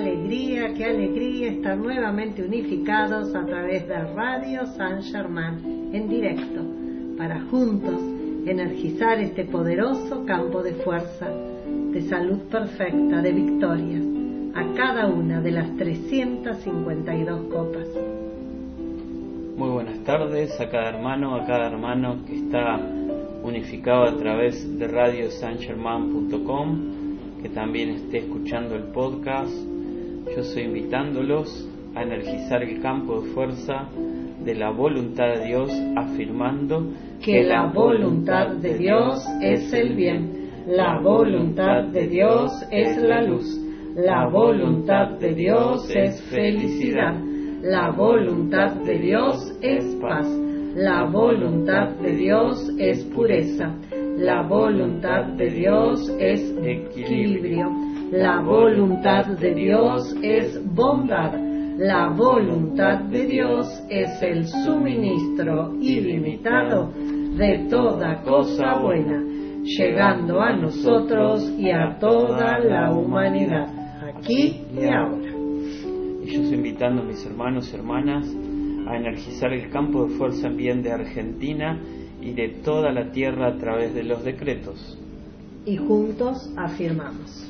alegría, qué alegría estar nuevamente unificados a través de Radio San Germán en directo para juntos energizar este poderoso campo de fuerza, de salud perfecta, de victorias a cada una de las 352 copas. Muy buenas tardes a cada hermano, a cada hermano que está unificado a través de radiosangerman.com, que también esté escuchando el podcast. Yo estoy invitándolos a energizar el campo de fuerza de la voluntad de Dios, afirmando Que la voluntad de Dios es el bien, la voluntad de Dios es la luz, la voluntad de Dios es felicidad, la voluntad de Dios es paz, la voluntad de Dios es pureza, la voluntad de Dios es equilibrio, la voluntad de Dios es bondad, la voluntad de Dios es el suministro ilimitado de toda cosa buena, llegando a nosotros y a toda la humanidad, aquí y ahora. Y yo estoy invitando a mis hermanos y hermanas a energizar el campo de fuerza en bien de Argentina y de toda la tierra a través de los decretos. Y juntos afirmamos.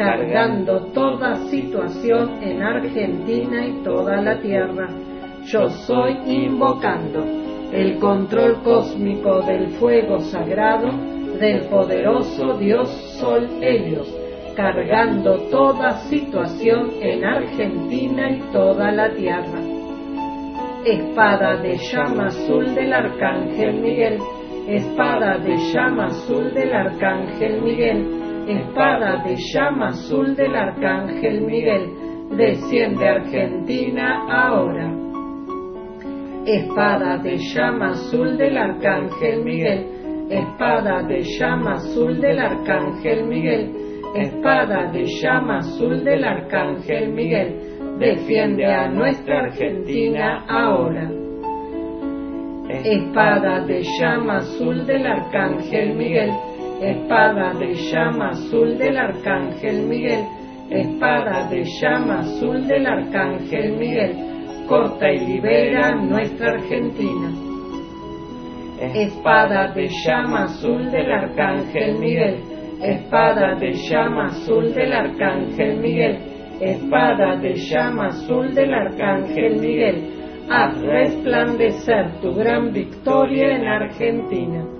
cargando toda situación en Argentina y toda la Tierra. Yo soy invocando el control cósmico del fuego sagrado del poderoso Dios Sol Helios, cargando toda situación en Argentina y toda la Tierra. Espada de llama azul del Arcángel Miguel, espada de llama azul del Arcángel Miguel, espada de llama azul del Arcángel Miguel, desciende Argentina ahora. Espada de llama azul del Arcángel Miguel, espada de llama azul del Arcángel Miguel, espada de llama azul del Arcángel Miguel, defiende a nuestra Argentina ahora. Espada de llama azul del Arcángel Miguel, espada de llama azul del Arcángel Miguel, espada de llama azul del Arcángel Miguel, corta y libera nuestra Argentina. Espada de llama azul del Arcángel Miguel, espada de llama azul del Arcángel Miguel, espada de llama azul del Arcángel Miguel, haz resplandecer tu gran victoria en Argentina.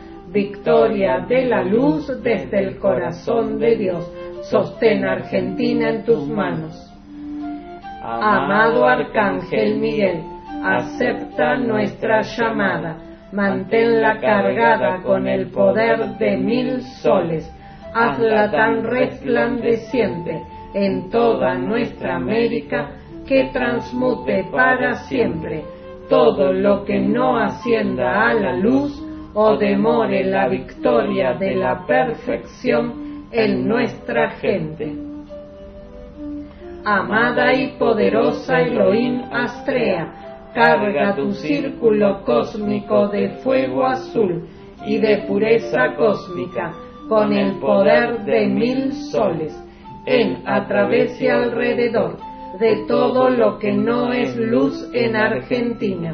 Victoria de la luz desde el corazón de Dios. Sostén Argentina en tus manos. Amado Arcángel Miguel, acepta nuestra llamada, manténla cargada con el poder de mil soles, hazla tan resplandeciente en toda nuestra América que transmute para siempre todo lo que no ascienda a la luz o demore la victoria de la perfección en nuestra gente. Amada y poderosa Elohim Astrea, carga tu círculo cósmico de fuego azul y de pureza cósmica con el poder de mil soles, en, a través y alrededor de todo lo que no es luz en Argentina.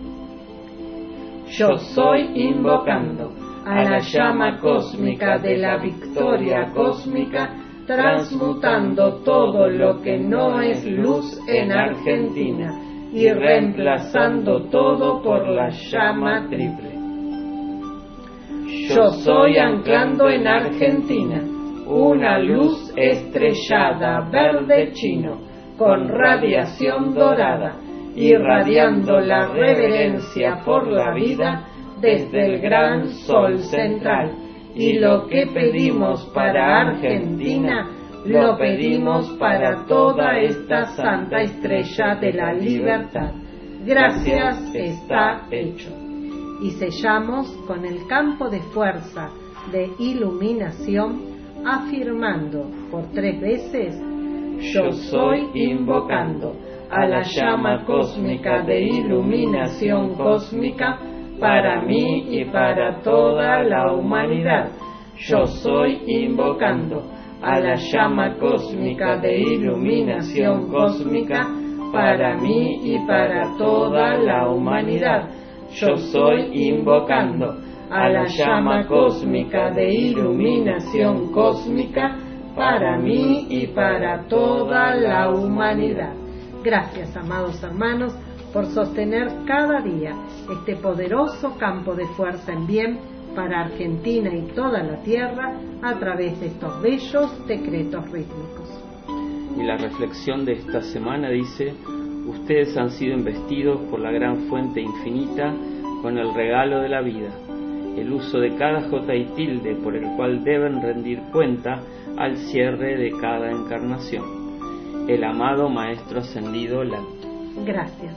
Yo soy invocando a la llama cósmica de la victoria cósmica, transmutando todo lo que no es luz en Argentina y reemplazando todo por la llama triple. Yo soy anclando en Argentina una luz estrellada verde chino con radiación dorada, irradiando la reverencia por la vida desde el gran sol central. Y lo que pedimos para Argentina, lo pedimos para toda esta santa estrella de la libertad. Gracias está hecho. Y sellamos con el campo de fuerza de iluminación, afirmando por tres veces, yo soy invocando a la llama cósmica de iluminación cósmica para mí y para toda la humanidad. Yo soy invocando a la llama cósmica de iluminación cósmica para mí y para toda la humanidad. Yo soy invocando a la llama cósmica de iluminación cósmica para mí y para toda la humanidad. Gracias, amados hermanos, por sostener cada día este poderoso campo de fuerza en bien para Argentina y toda la tierra a través de estos bellos decretos rítmicos. Y la reflexión de esta semana dice, ustedes han sido investidos por la gran fuente infinita con el regalo de la vida, el uso de cada jota y tilde por el cual deben rendir cuenta al cierre de cada encarnación. El amado Maestro Ascendido Lanto. Gracias.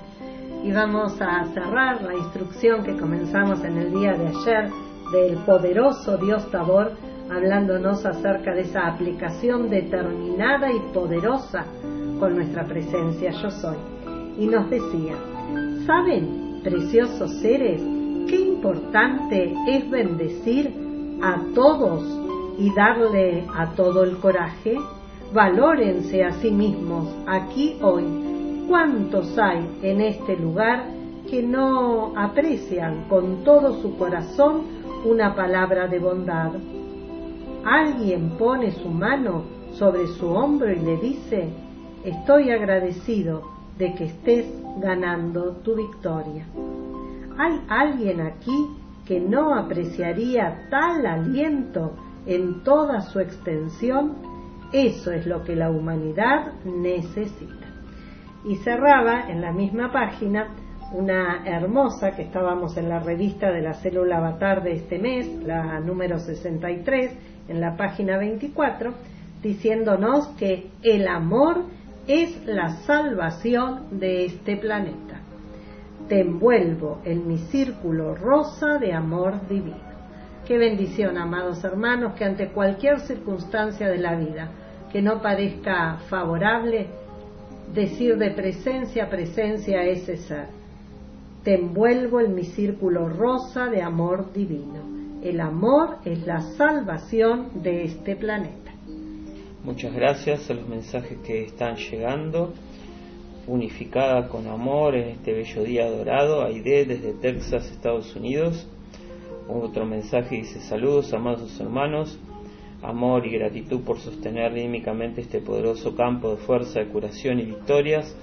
Y vamos a cerrar la instrucción que comenzamos en el día de ayer del poderoso Dios Tabor, hablándonos acerca de esa aplicación determinada y poderosa con nuestra presencia yo soy. Y nos decía, ¿saben, preciosos seres, qué importante es bendecir a todos y darle a todo el coraje? Valórense a sí mismos aquí hoy. ¿Cuántos hay en este lugar que no aprecian con todo su corazón una palabra de bondad? Alguien pone su mano sobre su hombro y le dice, estoy agradecido de que estés ganando tu victoria. ¿Hay alguien aquí que no apreciaría tal aliento en toda su extensión? Eso es lo que la humanidad necesita. Y cerraba en la misma página una hermosa que estábamos en la revista de la célula avatar de este mes, la número 63, en la página 24, diciéndonos que el amor es la salvación de este planeta. Te envuelvo en mi círculo rosa de amor divino. Qué bendición, amados hermanos, que ante cualquier circunstancia de la vida que no parezca favorable, decir de presencia a presencia ese ser. Te envuelvo en mi círculo rosa de amor divino. El amor es la salvación de este planeta. Muchas gracias a los mensajes que están llegando. Unificada con amor en este bello día dorado, Aide desde Texas, Estados Unidos. Otro mensaje dice saludos, amados hermanos, amor y gratitud por sostener rítmicamente este poderoso campo de fuerza, de curación y victorias.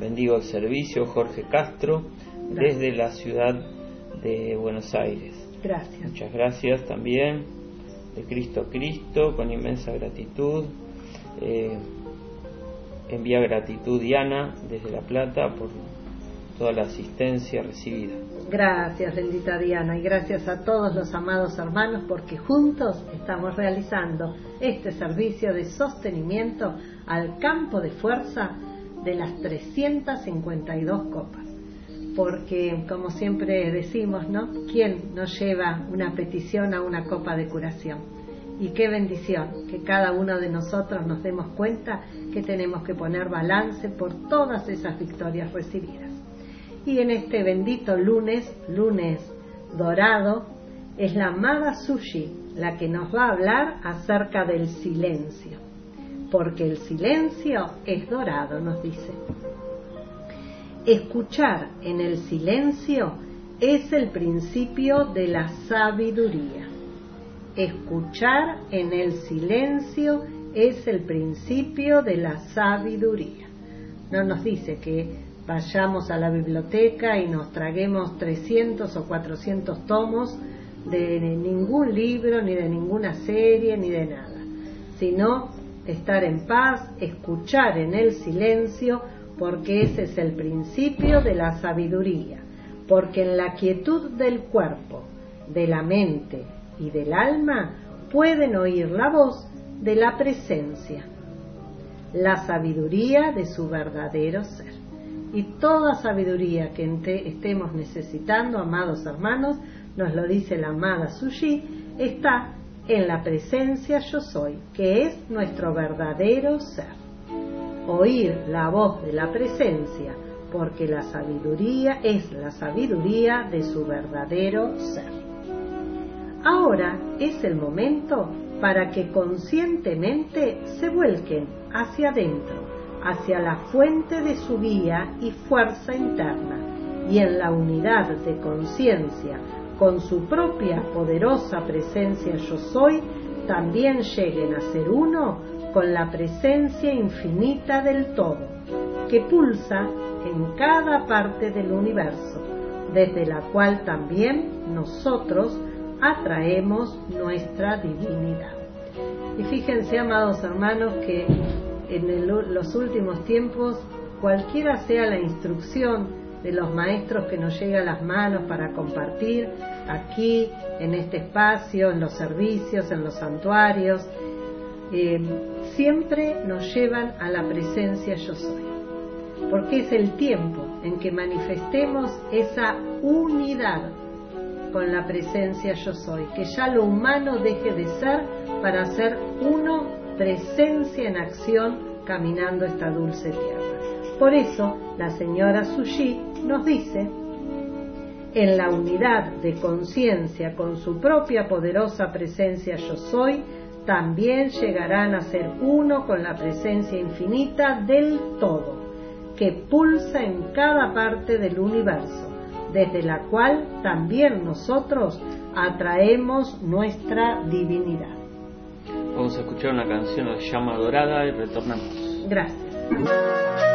Bendigo el servicio, Jorge Castro, desde la ciudad de Buenos Aires. Gracias. Muchas gracias también, de Cristo a Cristo, con inmensa gratitud. Eh, envía gratitud Diana desde La Plata por toda la asistencia recibida. Gracias, bendita Diana, y gracias a todos los amados hermanos porque juntos estamos realizando este servicio de sostenimiento al campo de fuerza de las 352 copas. Porque, como siempre decimos, ¿no? ¿Quién nos lleva una petición a una copa de curación? Y qué bendición que cada uno de nosotros nos demos cuenta que tenemos que poner balance por todas esas victorias recibidas. Y en este bendito lunes, lunes dorado, es la amada Sushi la que nos va a hablar acerca del silencio. Porque el silencio es dorado, nos dice. Escuchar en el silencio es el principio de la sabiduría. Escuchar en el silencio es el principio de la sabiduría. No nos dice que vayamos a la biblioteca y nos traguemos 300 o 400 tomos de ningún libro, ni de ninguna serie, ni de nada, sino estar en paz, escuchar en el silencio, porque ese es el principio de la sabiduría, porque en la quietud del cuerpo, de la mente y del alma pueden oír la voz de la presencia, la sabiduría de su verdadero ser. Y toda sabiduría que estemos necesitando, amados hermanos, nos lo dice la amada Sushi, está en la presencia yo soy, que es nuestro verdadero ser. Oír la voz de la presencia, porque la sabiduría es la sabiduría de su verdadero ser. Ahora es el momento para que conscientemente se vuelquen hacia adentro, hacia la fuente de su guía y fuerza interna, y en la unidad de conciencia con su propia poderosa presencia yo soy, también lleguen a ser uno con la presencia infinita del todo, que pulsa en cada parte del universo, desde la cual también nosotros atraemos nuestra divinidad. Y fíjense, amados hermanos, que en los últimos tiempos, cualquiera sea la instrucción de los maestros que nos llega a las manos para compartir aquí, en este espacio, en los servicios, en los santuarios, eh, siempre nos llevan a la presencia yo soy, porque es el tiempo en que manifestemos esa unidad con la presencia yo soy, que ya lo humano deje de ser para ser uno presencia en acción caminando esta dulce tierra. Por eso la señora Sushi nos dice, en la unidad de conciencia con su propia poderosa presencia yo soy, también llegarán a ser uno con la presencia infinita del todo, que pulsa en cada parte del universo, desde la cual también nosotros atraemos nuestra divinidad. Vamos a escuchar una canción de llama dorada y retornamos. Gracias,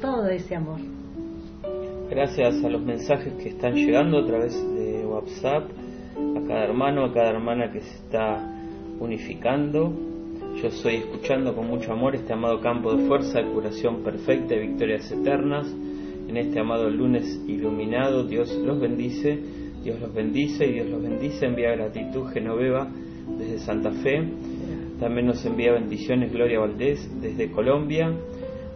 todo ese amor. Gracias a los mensajes que están llegando a través de WhatsApp, a cada hermano, a cada hermana que se está unificando. Yo estoy escuchando con mucho amor este amado campo de fuerza, de curación perfecta y victorias eternas. En este amado lunes iluminado, Dios los bendice, Dios los bendice y Dios los bendice. Envía gratitud Genoveva desde Santa Fe. También nos envía bendiciones Gloria Valdés desde Colombia.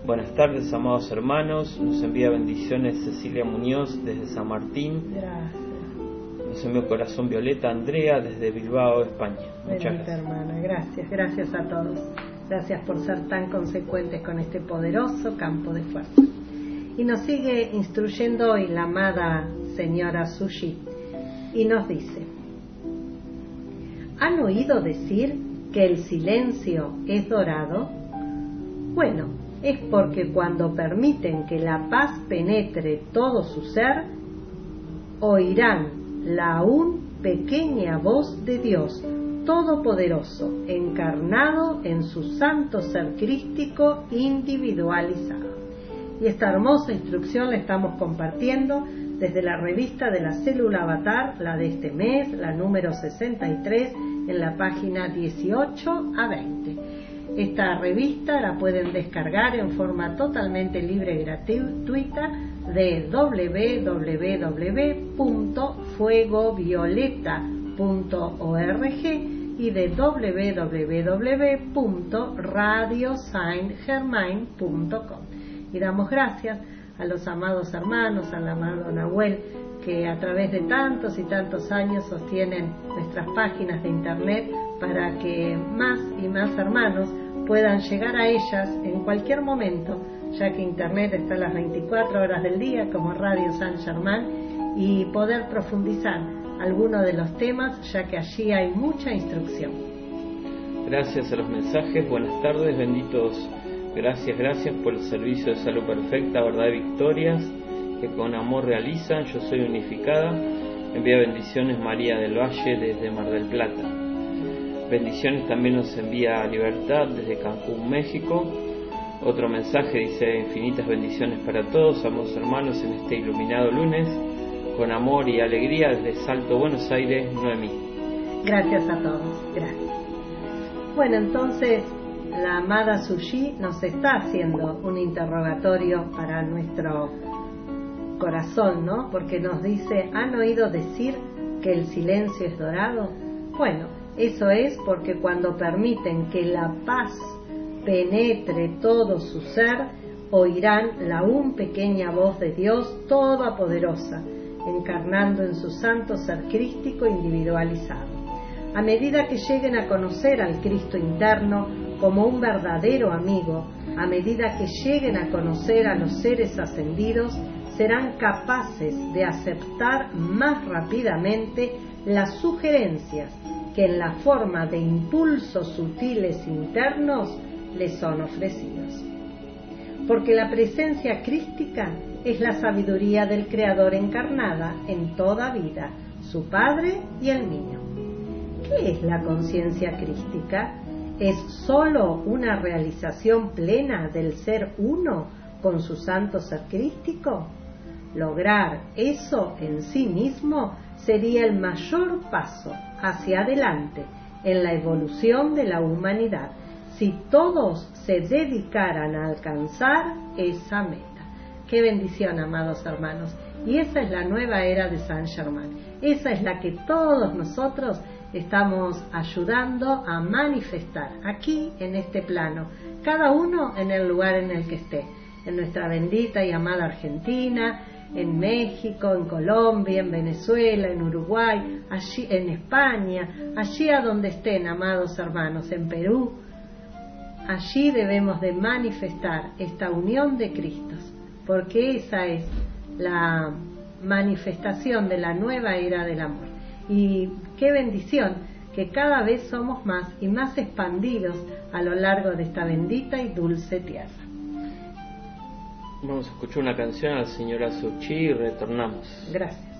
Buenas tardes, amados hermanos. Nos envía bendiciones Cecilia Muñoz desde San Martín. Gracias. Nos envía corazón violeta Andrea desde Bilbao, España. Muchas Bendita gracias. hermana, gracias, gracias a todos. Gracias por ser tan consecuentes con este poderoso campo de fuerza. Y nos sigue instruyendo hoy la amada señora Sushi y nos dice, ¿han oído decir que el silencio es dorado? Bueno, es porque cuando permiten que la paz penetre todo su ser, oirán la aún pequeña voz de Dios Todopoderoso, encarnado en su santo ser crístico individualizado. Y esta hermosa instrucción la estamos compartiendo desde la revista de la célula avatar, la de este mes, la número 63, en la página 18 a 20. Esta revista la pueden descargar en forma totalmente libre y gratuita de www.fuegovioleta.org y de www.radiosaintgermain.com. Y damos gracias a los amados hermanos, al amado Nahuel, que a través de tantos y tantos años sostienen nuestras páginas de internet para que más y más hermanos puedan llegar a ellas en cualquier momento, ya que internet está a las 24 horas del día como Radio San Germán y poder profundizar algunos de los temas, ya que allí hay mucha instrucción. Gracias a los mensajes, buenas tardes, benditos. Gracias, gracias por el servicio de salud perfecta, verdad y victorias que con amor realizan. Yo soy unificada. Envía bendiciones María del Valle desde Mar del Plata. Bendiciones también nos envía Libertad desde Cancún, México. Otro mensaje dice infinitas bendiciones para todos, amados hermanos, en este iluminado lunes, con amor y alegría desde Salto, Buenos Aires, Noemí. Gracias a todos, gracias. Bueno, entonces la amada Sushi nos está haciendo un interrogatorio para nuestro corazón, ¿no? Porque nos dice, ¿han oído decir que el silencio es dorado? Bueno, eso es porque cuando permiten que la paz penetre todo su ser, oirán la aún pequeña voz de Dios todopoderosa, encarnando en su santo ser crístico individualizado. A medida que lleguen a conocer al Cristo interno como un verdadero amigo, a medida que lleguen a conocer a los seres ascendidos, serán capaces de aceptar más rápidamente las sugerencias que en la forma de impulsos sutiles internos les son ofrecidos. Porque la presencia crística es la sabiduría del Creador encarnada en toda vida, su Padre y el mío. ¿Qué es la conciencia crística? ¿Es sólo una realización plena del ser uno con su santo ser? Lograr eso en sí mismo sería el mayor paso hacia adelante en la evolución de la humanidad si todos se dedicaran a alcanzar esa meta. Qué bendición, amados hermanos. Y esa es la nueva era de San Germán. Esa es la que todos nosotros estamos ayudando a manifestar aquí en este plano, cada uno en el lugar en el que esté, en nuestra bendita y amada Argentina, en México, en Colombia, en Venezuela, en Uruguay, allí en España, allí a donde estén, amados hermanos, en Perú, allí debemos de manifestar esta unión de Cristos, porque esa es la manifestación de la nueva era del amor. Y qué bendición que cada vez somos más y más expandidos a lo largo de esta bendita y dulce tierra. Vamos a escuchar una canción a la señora Suchi y retornamos. Gracias.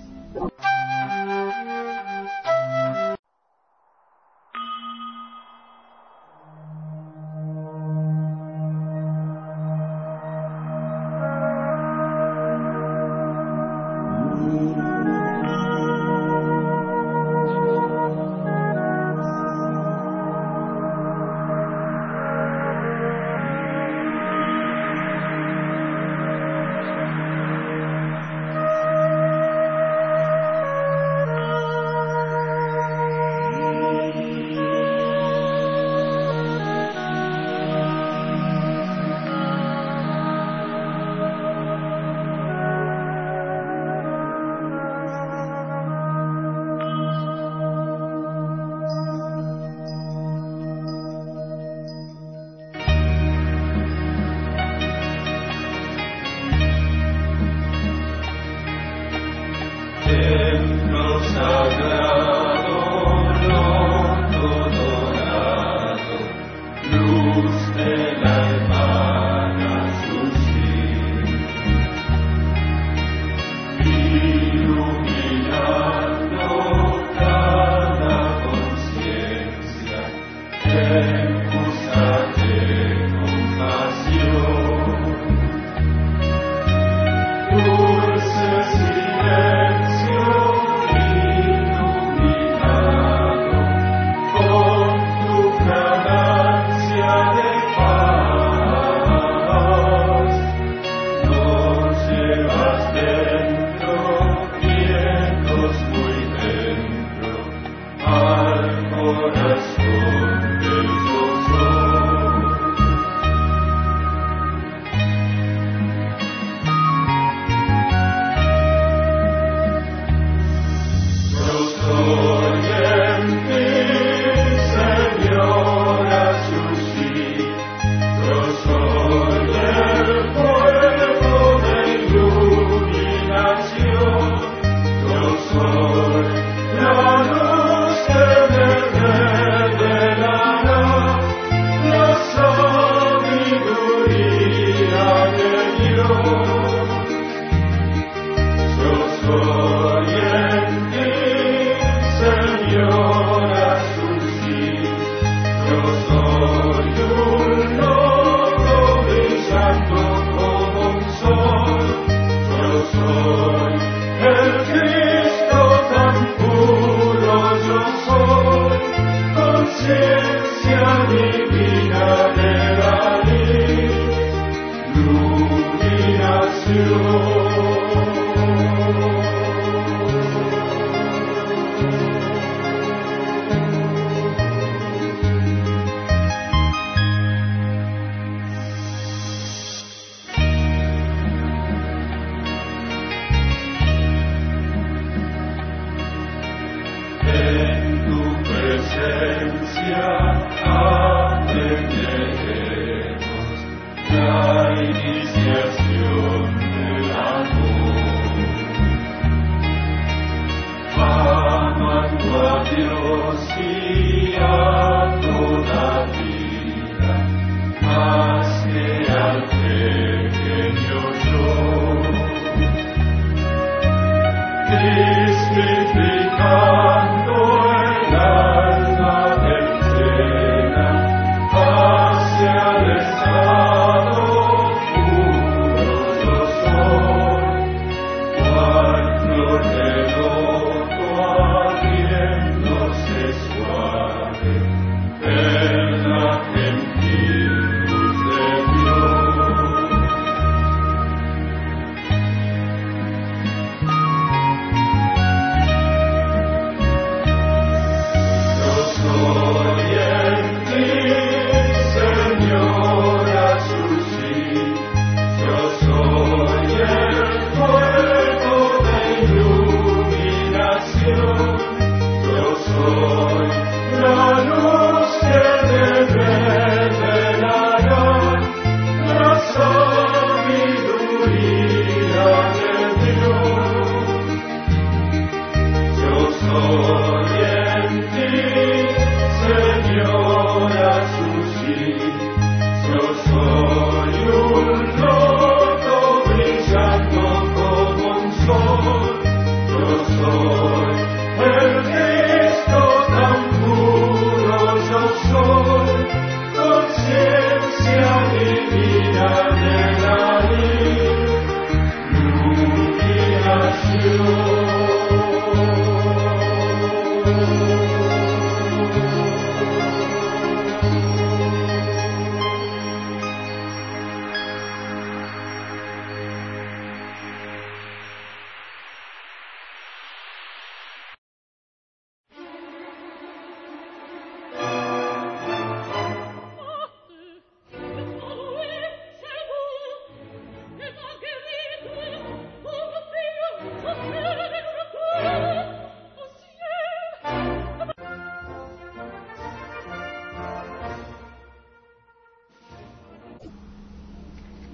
in your joy.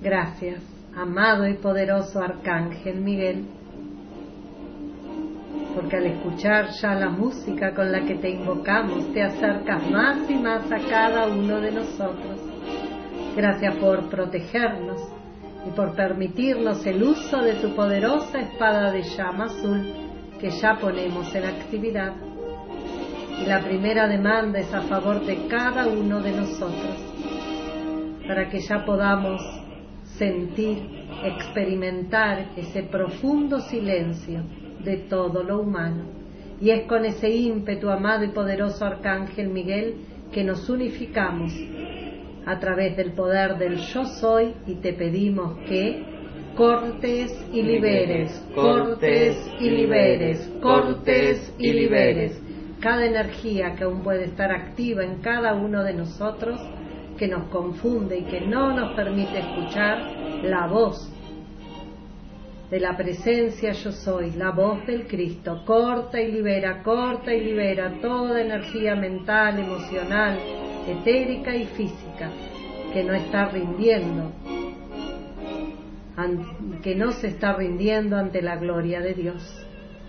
Gracias, amado y poderoso Arcángel Miguel, porque al escuchar ya la música con la que te invocamos, te acercas más y más a cada uno de nosotros. Gracias por protegernos y por permitirnos el uso de tu poderosa espada de llama azul que ya ponemos en actividad. Y la primera demanda es a favor de cada uno de nosotros, para que ya podamos sentir, experimentar ese profundo silencio de todo lo humano. Y es con ese ímpetu, amado y poderoso Arcángel Miguel, que nos unificamos a través del poder del yo soy y te pedimos que cortes y liberes, cortes y liberes, cortes y liberes cada energía que aún puede estar activa en cada uno de nosotros, que nos confunde y que no nos permite escuchar la voz de la presencia yo soy, la voz del Cristo. Corta y libera, corta y libera toda energía mental, emocional, etérica y física que no está rindiendo, que no se está rindiendo ante la gloria de Dios.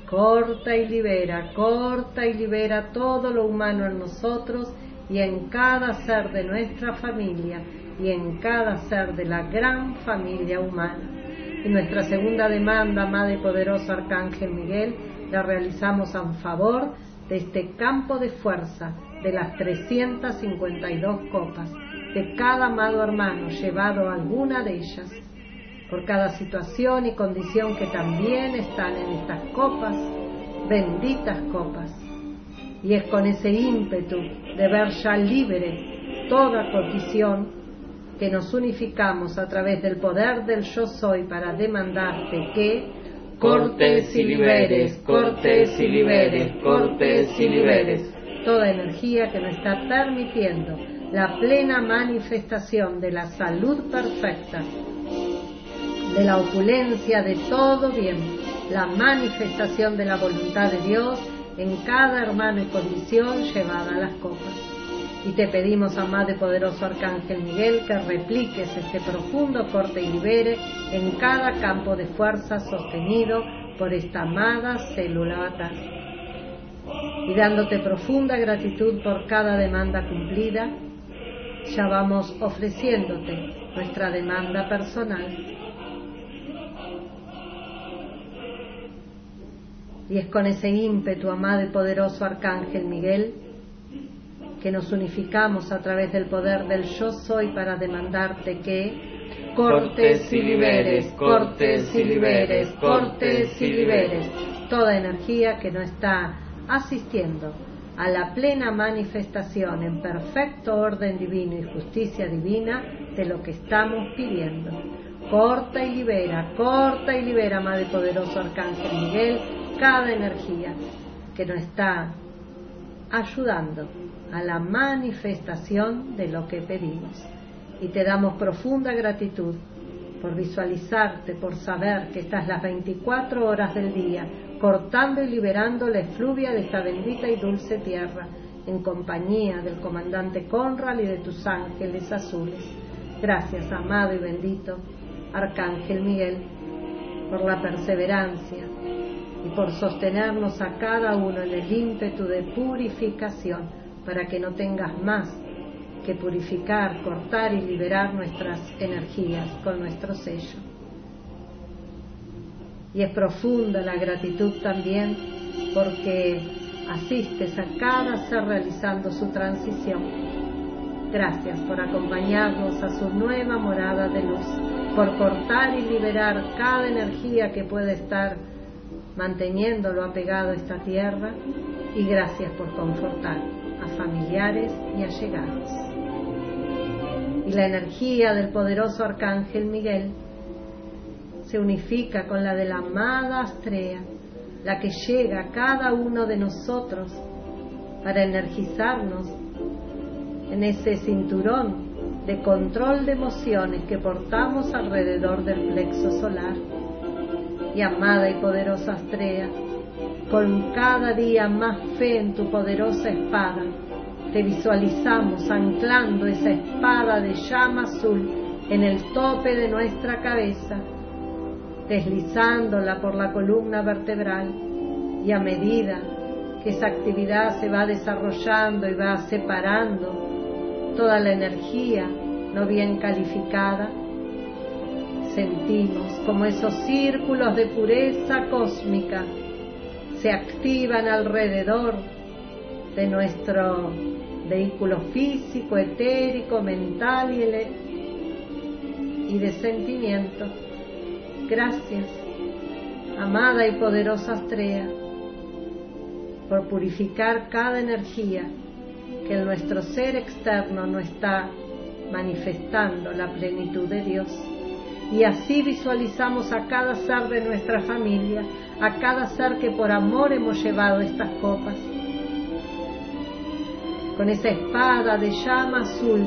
Corta y libera, corta y libera todo lo humano en nosotros y en cada ser de nuestra familia y en cada ser de la gran familia humana. Y nuestra segunda demanda, amado y poderoso Arcángel Miguel, la realizamos en favor de este campo de fuerza de las 352 copas, de cada amado hermano llevado a alguna de ellas, por cada situación y condición que también están en estas copas, benditas copas. Y es con ese ímpetu de ver ya libre toda condición que nos unificamos a través del poder del yo soy para demandarte que cortes y liberes, cortes y liberes, cortes y liberes. toda energía que nos está permitiendo la plena manifestación de la salud perfecta, de la opulencia de todo bien, la manifestación de la voluntad de Dios en cada hermano y condición llevada a las copas. Y te pedimos, amado y poderoso Arcángel Miguel, que repliques este profundo corte y libere en cada campo de fuerza sostenido por esta amada célula batal. Y dándote profunda gratitud por cada demanda cumplida, ya vamos ofreciéndote nuestra demanda personal. Y es con ese ímpetu, amado y poderoso Arcángel Miguel, que nos unificamos a través del poder del yo soy para demandarte que cortes y liberes, cortes y liberes, cortes y liberes toda energía que no está asistiendo a la plena manifestación en perfecto orden divino y justicia divina de lo que estamos pidiendo. Corta y libera, corta y libera, Madre Poderoso Arcángel Miguel, cada energía que no está ayudando a la manifestación de lo que pedimos. Y te damos profunda gratitud por visualizarte, por saber que estás las 24 horas del día cortando y liberando la efluvia de esta bendita y dulce tierra, en compañía del comandante Conral y de tus ángeles azules. Gracias, amado y bendito Arcángel Miguel, por la perseverancia y por sostenernos a cada uno en el ímpetu de purificación para que no tengas más que purificar, cortar y liberar nuestras energías con nuestro sello. Y es profunda la gratitud también porque asistes a cada ser realizando su transición. Gracias por acompañarnos a su nueva morada de luz, por cortar y liberar cada energía que puede estar manteniéndolo apegado a esta tierra y gracias por confortar a familiares y allegados. Y la energía del poderoso arcángel Miguel se unifica con la de la amada Astrea, la que llega a cada uno de nosotros para energizarnos en ese cinturón de control de emociones que portamos alrededor del plexo solar. Y amada y poderosa Astrea, con cada día más fe en tu poderosa espada, te visualizamos anclando esa espada de llama azul en el tope de nuestra cabeza, deslizándola por la columna vertebral y a medida que esa actividad se va desarrollando y va separando toda la energía no bien calificada, sentimos como esos círculos de pureza cósmica se activan alrededor de nuestro vehículo físico, etérico, mental y, de sentimiento. Gracias, amada y poderosa Astrea, por purificar cada energía que en nuestro ser externo no está manifestando la plenitud de Dios. Y así visualizamos a cada ser de nuestra familia, a cada ser que por amor hemos llevado estas copas. Con esa espada de llama azul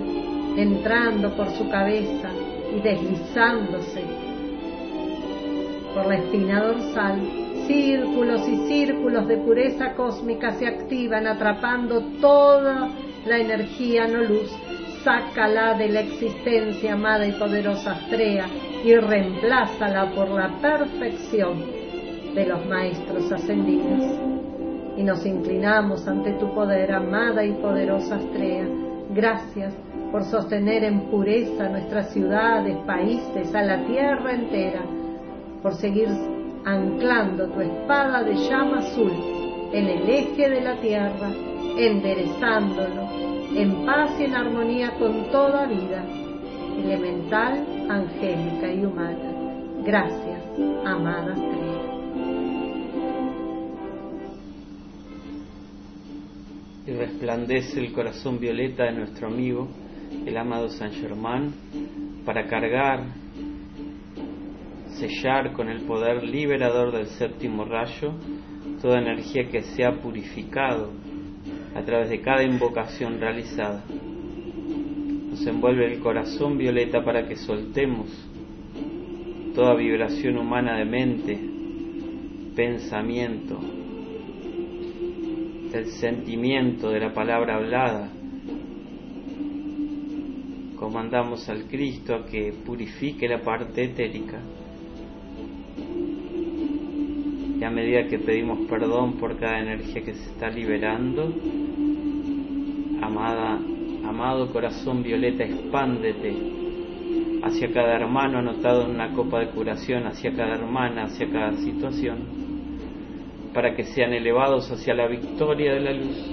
entrando por su cabeza y deslizándose por la espina dorsal, círculos y círculos de pureza cósmica se activan atrapando toda la energía no luz. Sácala de la existencia, amada y poderosa Astrea, y reemplázala por la perfección de los maestros ascendidos. Y nos inclinamos ante tu poder, amada y poderosa Astrea. Gracias por sostener en pureza nuestras ciudades, países, a la tierra entera, por seguir anclando tu espada de llama azul en el eje de la tierra, enderezándolo en paz y en armonía con toda vida, elemental, angélica y humana. Gracias, amada Estrella. Y resplandece el corazón violeta de nuestro amigo, el amado San Germán, para cargar sellar con el poder liberador del séptimo rayo toda energía que se ha purificado a través de cada invocación realizada. Nos envuelve el corazón violeta para que soltemos toda vibración humana de mente, pensamiento, del sentimiento de la palabra hablada. Comandamos al Cristo a que purifique la parte etérica y a medida que pedimos perdón por cada energía que se está liberando, amada, amado corazón violeta, expándete hacia cada hermano anotado en una copa de curación, hacia cada hermana, hacia cada situación, para que sean elevados hacia la victoria de la luz.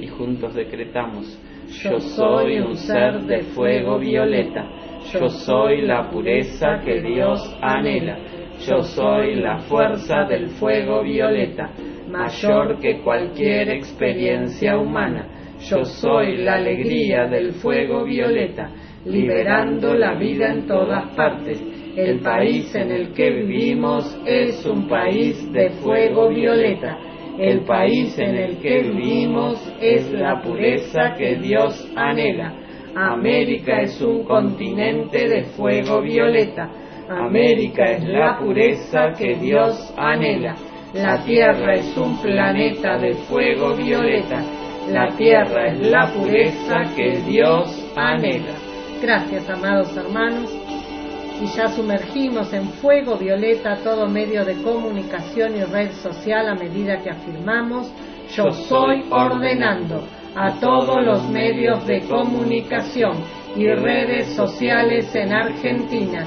Y juntos decretamos, yo soy un ser de fuego violeta, yo soy la pureza que Dios anhela yo soy la fuerza del fuego violeta, mayor que cualquier experiencia humana. Yo soy la alegría del fuego violeta, liberando la vida en todas partes. El país en el que vivimos es un país de fuego violeta. El país en el que vivimos es la pureza que Dios anhela. América es un continente de fuego violeta América es la pureza que Dios anhela. La Tierra es un planeta de fuego violeta. La Tierra es la pureza que Dios anhela. Gracias, amados hermanos. Y ya sumergimos en fuego violeta todo medio de comunicación y red social a medida que afirmamos, yo soy ordenando a todos los medios de comunicación y redes sociales en Argentina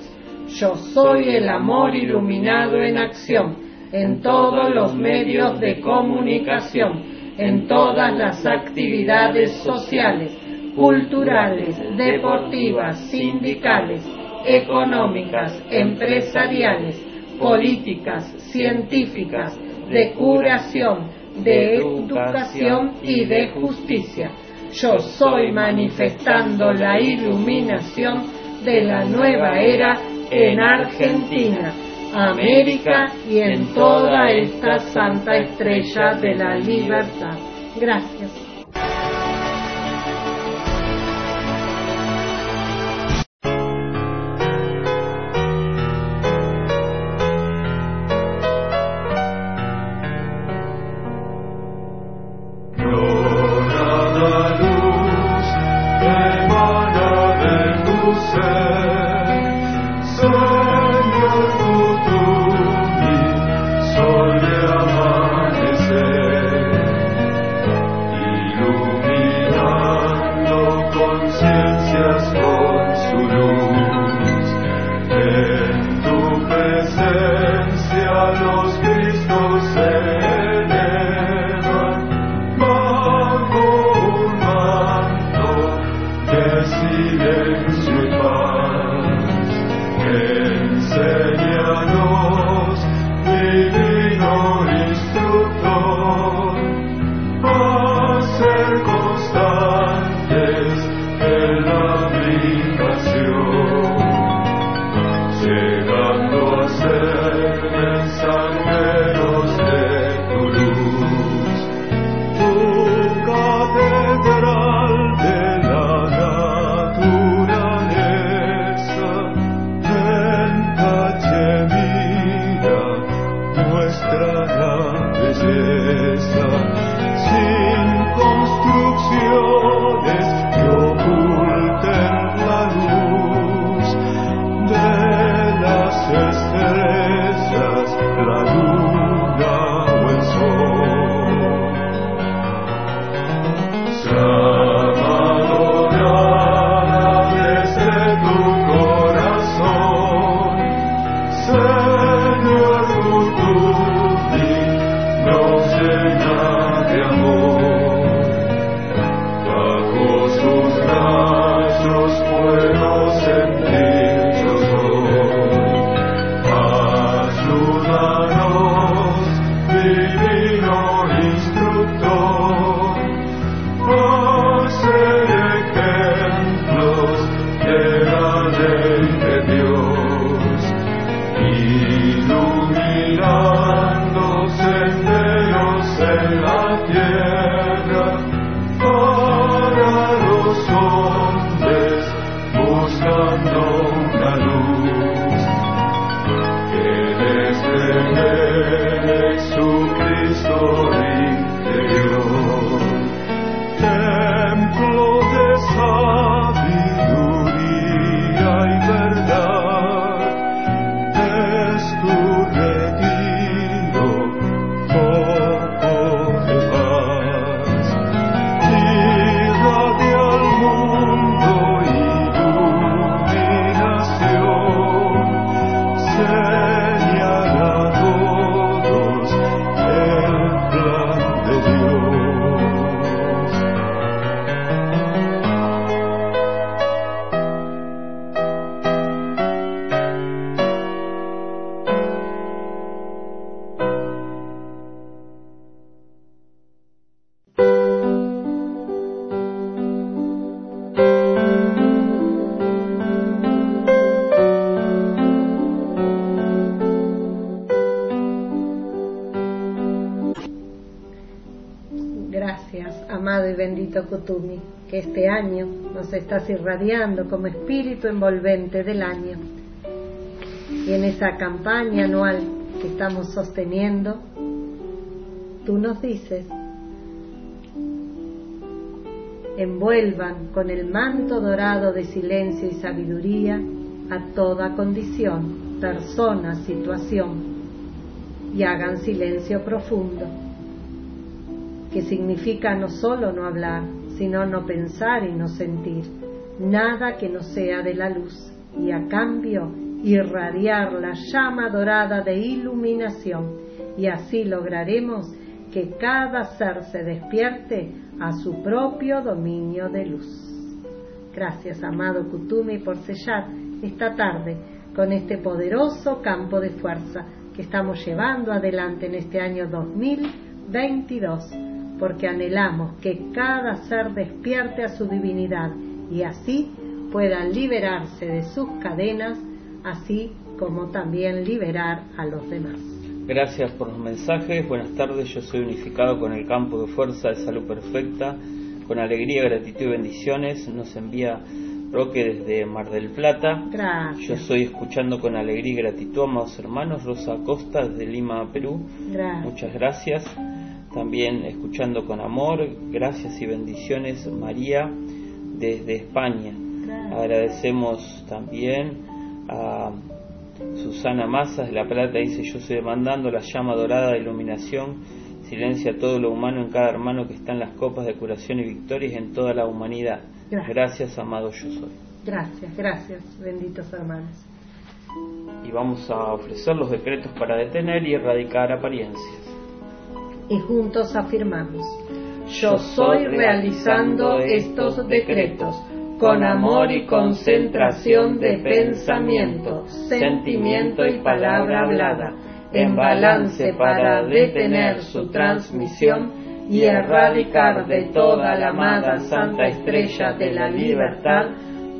Yo soy el amor iluminado en acción en todos los medios de comunicación, en todas las actividades sociales, culturales, deportivas, sindicales, económicas, empresariales, políticas, científicas, de curación, de educación y de justicia. Yo soy manifestando la iluminación de la nueva era en Argentina, América y en toda esta santa estrella de la libertad. Gracias. Que este año nos estás irradiando como espíritu envolvente del año. Y en esa campaña anual que estamos sosteniendo, tú nos dices, envuelvan con el manto dorado de silencio y sabiduría a toda condición, persona, situación, y hagan silencio profundo que significa no solo no hablar, sino no pensar y no sentir, nada que no sea de la luz, y a cambio irradiar la llama dorada de iluminación, y así lograremos que cada ser se despierte a su propio dominio de luz. Gracias, amado Kutumi, por sellar esta tarde con este poderoso campo de fuerza que estamos llevando adelante en este año 2022 porque anhelamos que cada ser despierte a su divinidad y así puedan liberarse de sus cadenas, así como también liberar a los demás. Gracias por los mensajes. Buenas tardes. Yo soy unificado con el campo de fuerza de salud perfecta. Con alegría, gratitud y bendiciones nos envía Roque desde Mar del Plata. Gracias. Yo estoy escuchando con alegría y gratitud, amados hermanos, Rosa Acosta desde Lima, Perú. Gracias. Muchas gracias. También escuchando con amor, gracias y bendiciones, María desde España. Agradecemos también a Susana Mazas de La Plata, dice, yo estoy demandando la llama dorada de iluminación, silencia todo lo humano en cada hermano que está en las copas de curación y victorias en toda la humanidad. Gracias. Gracias, amado yo soy. Gracias, gracias, benditos hermanos. Y vamos a ofrecer los decretos para detener y erradicar apariencias. Y juntos afirmamos, yo soy realizando estos decretos con amor y concentración de pensamiento, sentimiento y palabra hablada, en balance para detener su transmisión y erradicar de toda la amada Santa Estrella de la Libertad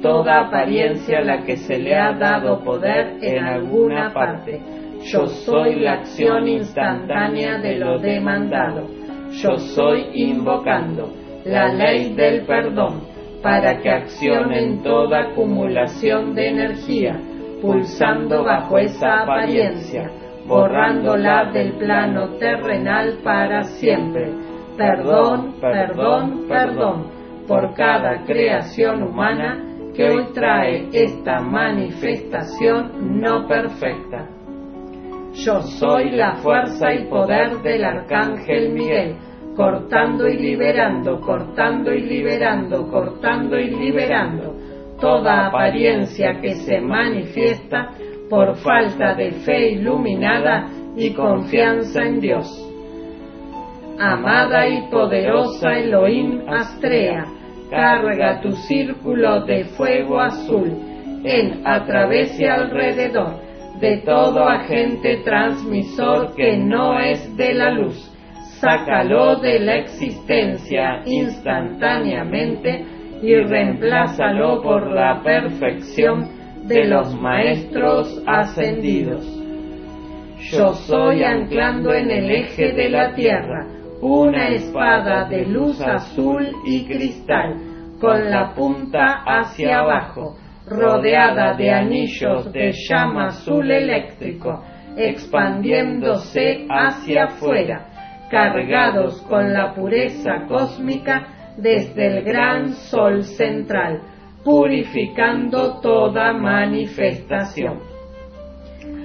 toda apariencia a la que se le ha dado poder en alguna parte. Yo soy la acción instantánea de lo demandado. Yo soy invocando la ley del perdón para que accione en toda acumulación de energía, pulsando bajo esa apariencia, borrándola del plano terrenal para siempre. Perdón, perdón, perdón por cada creación humana que hoy trae esta manifestación no perfecta. Yo soy la fuerza y poder del Arcángel Miguel, cortando y liberando, cortando y liberando, cortando y liberando toda apariencia que se manifiesta por falta de fe iluminada y confianza en Dios. Amada y poderosa Elohim Astrea, carga tu círculo de fuego azul en, a través y alrededor de todo agente transmisor que no es de la luz. Sácalo de la existencia instantáneamente y reemplázalo por la perfección de los maestros ascendidos. Yo soy anclando en el eje de la tierra una espada de luz azul y cristal, con la punta hacia abajo, rodeada de anillos de llama azul eléctrico, expandiéndose hacia afuera, cargados con la pureza cósmica desde el gran sol central, purificando toda manifestación.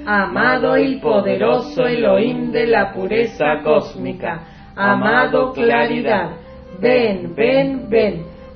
Amado y poderoso Elohim de la pureza cósmica, amado claridad, ven, ven, ven,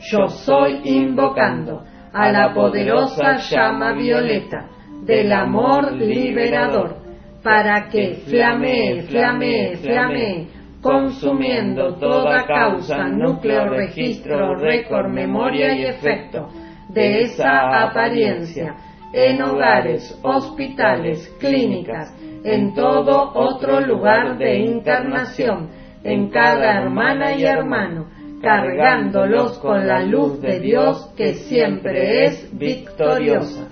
Yo soy invocando a la poderosa llama violeta del amor liberador, para que flamee, flamee, flamee, consumiendo toda causa, núcleo, registro, récord, memoria y efecto de esa apariencia en hogares, hospitales, clínicas, en todo otro lugar de encarnación, en cada hermana y hermano, cargándolos con la luz de Dios que siempre es victoriosa.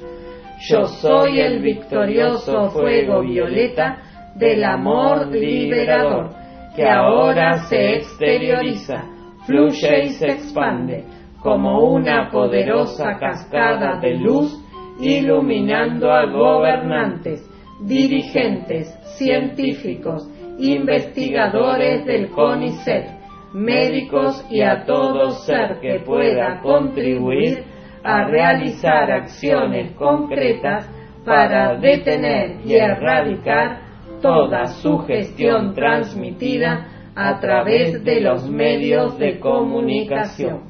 Yo soy el victorioso fuego violeta del amor liberador, que ahora se exterioriza, fluye y se expande como una poderosa cascada de luz, iluminando a gobernantes, dirigentes, científicos, investigadores del CONICET, médicos y a todo ser que pueda contribuir a realizar acciones concretas para detener y erradicar toda sugestión transmitida a través de los medios de comunicación.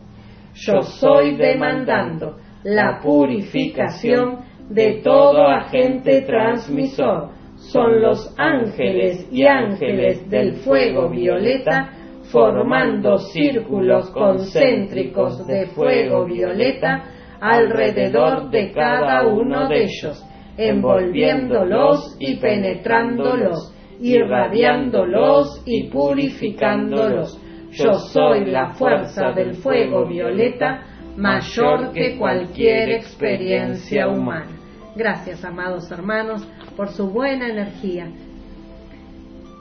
Yo soy demandando la purificación de todo agente transmisor. Son los ángeles y ángeles del fuego violeta formando círculos concéntricos de fuego violeta alrededor de cada uno de ellos, envolviéndolos y penetrándolos, irradiándolos y purificándolos. Yo soy la fuerza del fuego violeta mayor que cualquier experiencia humana. Gracias, amados hermanos, por su buena energía,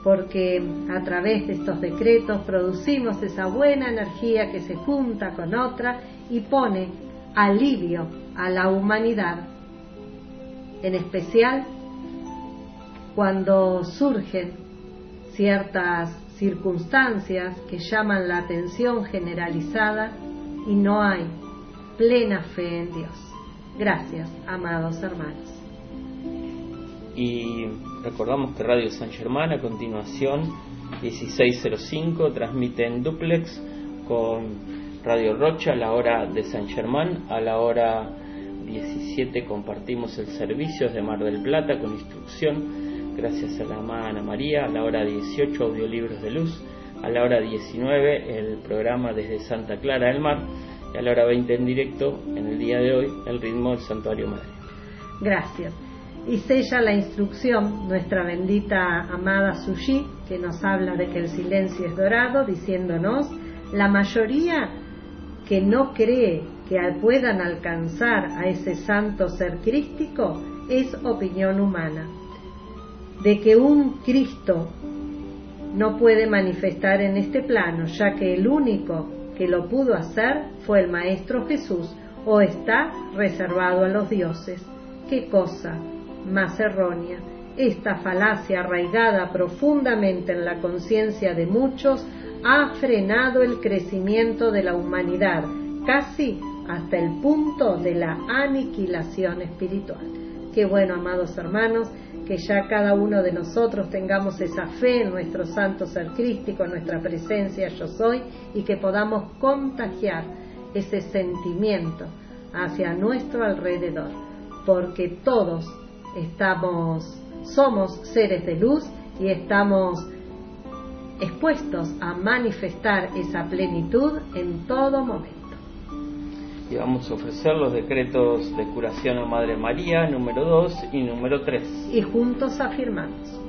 porque a través de estos decretos producimos esa buena energía que se junta con otra y pone alivio a la humanidad, en especial cuando surgen ciertas circunstancias que llaman la atención generalizada y no hay plena fe en Dios. Gracias, amados hermanos. Y recordamos que Radio San Germán a continuación 1605 transmite en duplex con Radio Rocha a la hora de San Germán, a la hora 17 compartimos el servicio de Mar del Plata con instrucción. Gracias a la amada Ana María, a la hora 18 audiolibros de luz, a la hora 19 el programa desde Santa Clara del Mar. Y a la hora 20 en directo en el día de hoy el ritmo del Santuario Madre. Gracias. Y sella la instrucción nuestra bendita amada Sushi, que nos habla de que el silencio es dorado, diciéndonos, la mayoría que no cree que puedan alcanzar a ese santo ser crístico es opinión humana. De que un Cristo no puede manifestar en este plano, ya que el único que lo pudo hacer fue el Maestro Jesús, o está reservado a los dioses. ¿Qué cosa más errónea? Esta falacia arraigada profundamente en la conciencia de muchos ha frenado el crecimiento de la humanidad, casi hasta el punto de la aniquilación espiritual. Qué bueno, amados hermanos, que ya cada uno de nosotros tengamos esa fe en nuestro santo ser crístico, en nuestra presencia yo soy, y que podamos contagiar ese sentimiento hacia nuestro alrededor, porque todos estamos, somos seres de luz y estamos expuestos a manifestar esa plenitud en todo momento. Y vamos a ofrecer los decretos de curación a Madre María número 2 y número 3. Y juntos afirmamos.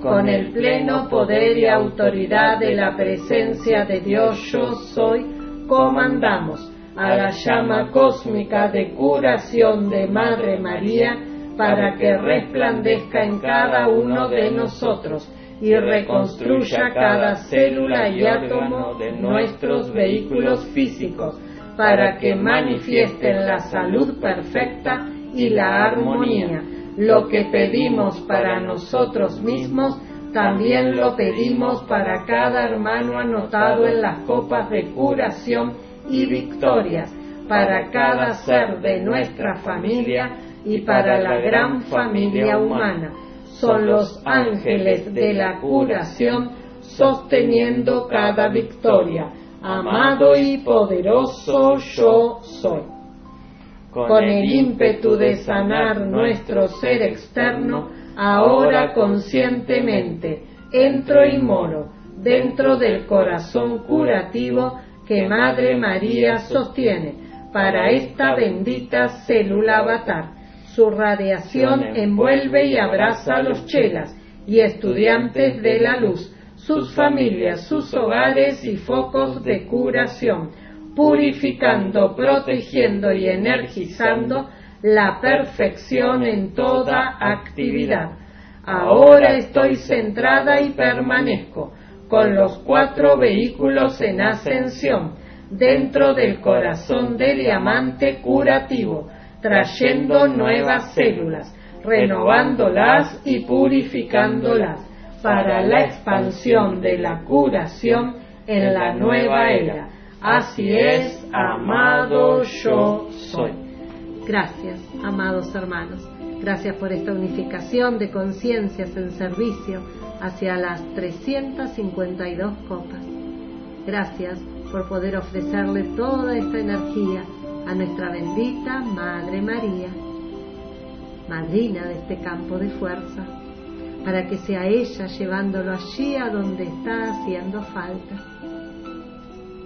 Con el pleno poder y autoridad de la presencia de Dios yo soy, comandamos a la llama cósmica de curación de Madre María para que resplandezca en cada uno de nosotros y reconstruya cada célula y átomo de nuestros vehículos físicos para que manifiesten la salud perfecta y la armonía. Lo que pedimos para nosotros mismos, también lo pedimos para cada hermano anotado en las copas de curación y victorias, para cada ser de nuestra familia y para la gran familia humana. Son los ángeles de la curación sosteniendo cada victoria amado y poderoso yo soy. Con el ímpetu de sanar nuestro ser externo, ahora conscientemente entro y moro dentro del corazón curativo que Madre María sostiene para esta bendita célula avatar. Su radiación envuelve y abraza a los chelas y estudiantes de la luz sus familias, sus hogares y focos de curación, purificando, protegiendo y energizando la perfección en toda actividad. Ahora estoy centrada y permanezco con los cuatro vehículos en ascensión dentro del corazón de diamante curativo, trayendo nuevas células, renovándolas y purificándolas para la expansión de la curación en la nueva era. Así es, amado yo soy. Gracias, amados hermanos. Gracias por esta unificación de conciencias en servicio hacia las 352 copas. Gracias por poder ofrecerle toda esta energía a nuestra bendita Madre María, madrina de este campo de fuerza, para que sea ella llevándolo allí a donde está haciendo falta.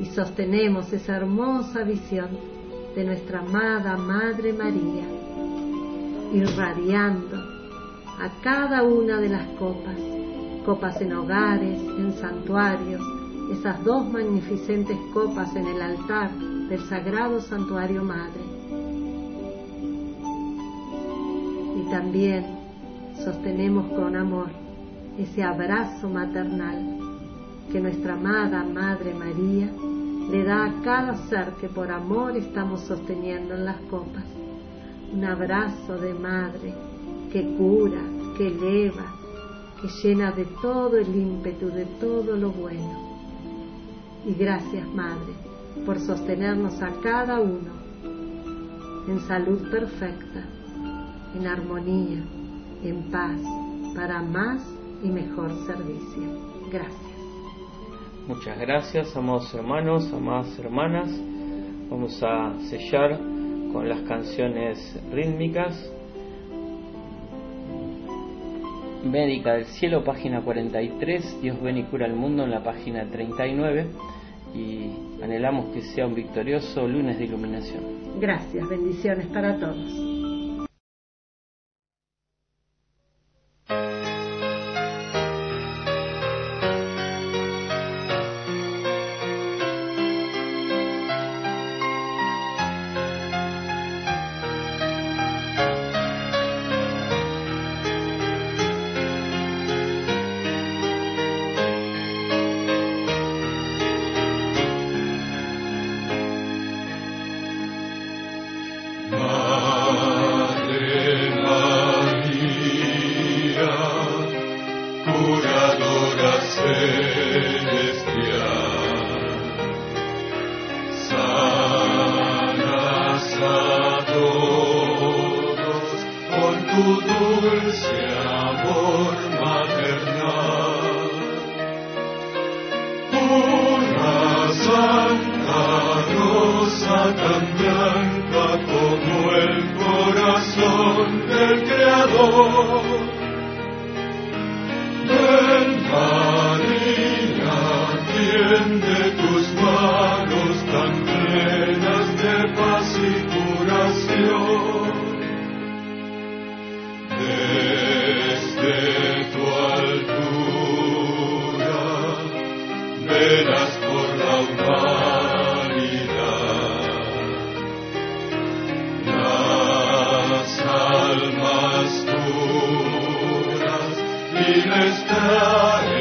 Y sostenemos esa hermosa visión de nuestra amada Madre María, irradiando a cada una de las copas, copas en hogares, en santuarios, esas dos magnificentes copas en el altar del Sagrado Santuario Madre. Y también sostenemos con amor ese abrazo maternal que nuestra amada Madre María le da a cada ser que por amor estamos sosteniendo en las copas. Un abrazo de madre que cura, que eleva, que llena de todo el ímpetu, de todo lo bueno. Y gracias, Madre, por sostenernos a cada uno en salud perfecta, en armonía, en paz, para más y mejor servicio. Gracias. Muchas gracias, amados hermanos, amadas hermanas. Vamos a sellar con las canciones rítmicas. Médica del Cielo, página 43, Dios ven y cura el mundo en la página 39 y anhelamos que sea un victorioso lunes de iluminación. Gracias, bendiciones para todos. Tiempo